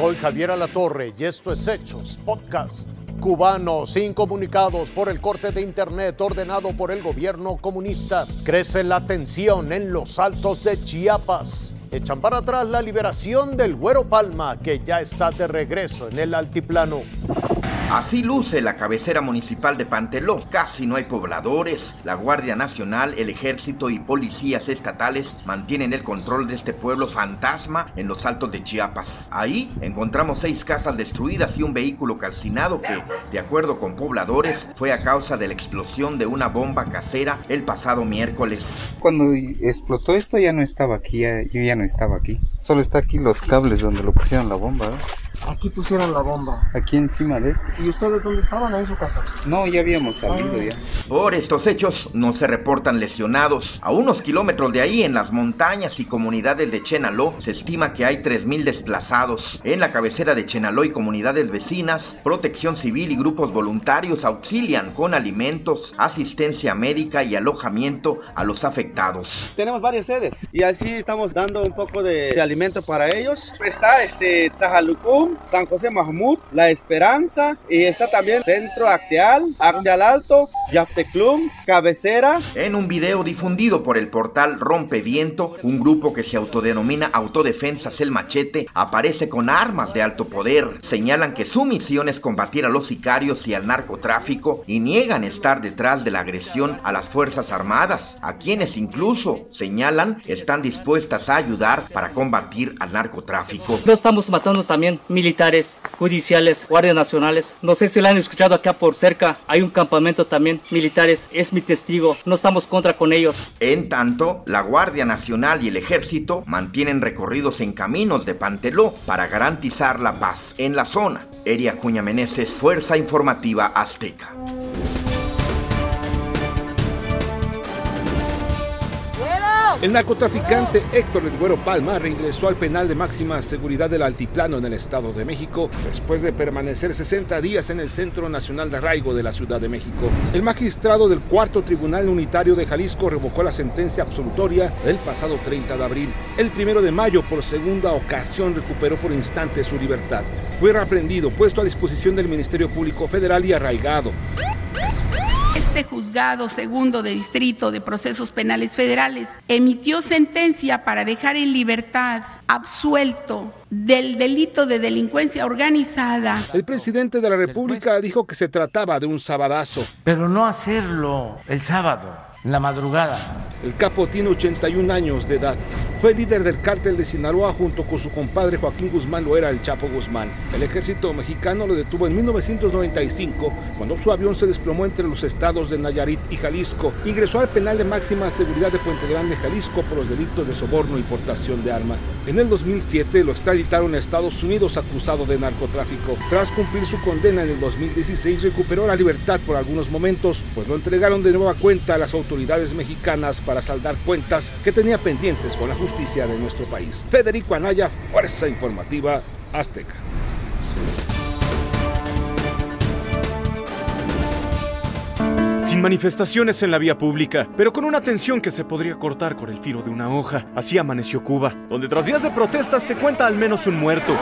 Soy Javier Alatorre y esto es Hechos Podcast. Cubanos incomunicados por el corte de Internet ordenado por el gobierno comunista. Crece la tensión en los altos de Chiapas. Echan para atrás la liberación del Güero Palma, que ya está de regreso en el altiplano. Así luce la cabecera municipal de Panteló. Casi no hay pobladores. La Guardia Nacional, el Ejército y policías estatales mantienen el control de este pueblo fantasma en los altos de Chiapas. Ahí encontramos seis casas destruidas y un vehículo calcinado que, de acuerdo con pobladores, fue a causa de la explosión de una bomba casera el pasado miércoles. Cuando explotó esto ya no estaba aquí, yo ya no estaba aquí. Solo está aquí los cables donde lo pusieron la bomba. Aquí pusieron la bomba. Aquí encima de este. ¿Y ustedes dónde estaban? Ahí en su casa. No, ya habíamos salido Ah. ya. Por estos hechos no se reportan lesionados. A unos kilómetros de ahí, en las montañas y comunidades de Chenaló, se estima que hay 3.000 desplazados. En la cabecera de Chenaló y comunidades vecinas, protección civil y grupos voluntarios auxilian con alimentos, asistencia médica y alojamiento a los afectados. Tenemos varias sedes y así estamos dando un poco de, alimento para ellos. Está este Tzajalucum, San José Mahmud, La Esperanza y está también Centro Acteal, Acteal Alto, Yafteclum, Cabecera. En un video difundido por el portal Rompeviento, un grupo que se autodenomina Autodefensas El Machete aparece con armas de alto poder. Señalan que su misión es combatir a los sicarios y al narcotráfico y niegan estar detrás de la agresión a las Fuerzas Armadas, a quienes incluso señalan están dispuestas a ayudar para combatir al narcotráfico. No estamos matando también militares, judiciales, guardias nacionales. No sé si lo han escuchado acá por cerca. Hay un campamento también Es mi testigo. No estamos contra con ellos. En tanto, la Guardia Nacional y el Ejército mantienen recorridos en caminos de Panteló para garantizar la paz en la zona. Eria Cuña Meneses, Fuerza Informativa Azteca. El narcotraficante Héctor El Güero Palma reingresó al penal de máxima seguridad del Altiplano en el Estado de México después de permanecer 60 días en el Centro Nacional de Arraigo de la Ciudad de México. El magistrado del Cuarto Tribunal Unitario de Jalisco revocó la sentencia absolutoria del pasado 30 de abril. El primero de mayo, por segunda ocasión, recuperó por instante su libertad. Fue reaprendido, puesto a disposición del Ministerio Público Federal y arraigado. Este juzgado segundo de distrito de procesos penales federales emitió sentencia para dejar en libertad absuelto del delito de delincuencia organizada. El presidente de la República dijo que se trataba de un sabadazo. Pero no hacerlo el sábado, la madrugada. El capo tiene 81 años de edad. Fue líder del cártel de Sinaloa junto con su compadre Joaquín Guzmán lo era el Chapo Guzmán. El ejército mexicano lo detuvo en 1995 cuando su avión se desplomó entre los estados de Nayarit y Jalisco. Ingresó al penal de máxima seguridad de Puente Grande, Jalisco por los delitos de soborno e importación de arma. En el 2007 lo extraditaron a Estados Unidos acusado de narcotráfico. Tras cumplir su condena en el 2016 recuperó la libertad por algunos momentos, pues lo entregaron de nueva cuenta a las autoridades mexicanas para saldar cuentas que tenía pendientes con la justicia de nuestro país. Federico Anaya, Fuerza Informativa Azteca. Manifestaciones en la vía pública, pero con una tensión que se podría cortar con el filo de una hoja. Así amaneció Cuba, donde tras días de protestas se cuenta al menos un muerto.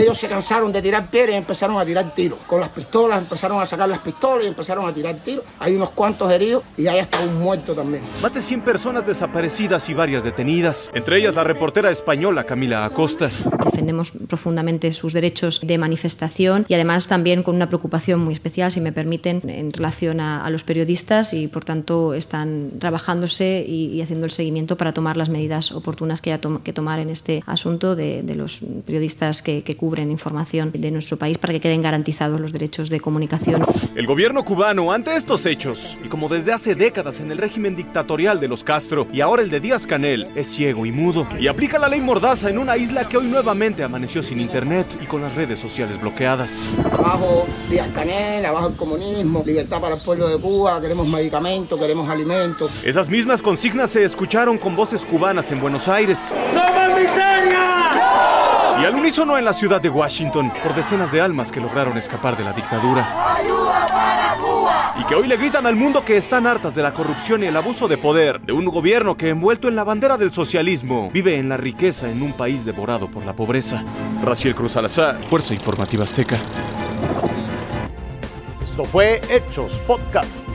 Ellos se cansaron de tirar piedras y empezaron a tirar tiros. Con las pistolas empezaron a sacar las pistolas y empezaron a tirar tiros. Hay unos cuantos heridos y hay hasta un muerto también. Más de 100 personas desaparecidas y varias detenidas, entre ellas la reportera española Camila Acosta. Defendemos profundamente sus derechos de manifestación y además también con una preocupación muy especial, si me permiten, en relación a, a los periodistas y por tanto están trabajándose y, y, haciendo el seguimiento para tomar las medidas oportunas que haya to que tomar en este asunto de, de los periodistas que, que cubren información de nuestro país para que queden garantizados los derechos de comunicación. El gobierno cubano, ante estos hechos, y como desde hace décadas en el régimen dictatorial de los Castro y ahora el de Díaz Canel, es ciego y mudo y aplica la ley Mordaza en una isla que hoy nuevamente amaneció sin internet y con las redes sociales bloqueadas. Abajo Díaz Canel, abajo el comunismo, libertad para el pueblo de Cuba, queremos medicamentos, queremos alimentos. Esas mismas consignas se escucharon con voces cubanas en Buenos Aires. ¡No más miseria! Y al unísono en la ciudad de Washington, por decenas de almas que lograron escapar de la dictadura. ¡Ayuda para Cuba! Y que hoy le gritan al mundo que están hartas de la corrupción y el abuso de poder de un gobierno que envuelto en la bandera del socialismo vive en la riqueza en un país devorado por la pobreza. Raciel Cruz Salazar, Fuerza Informativa Azteca. Esto fue Hechos Podcast.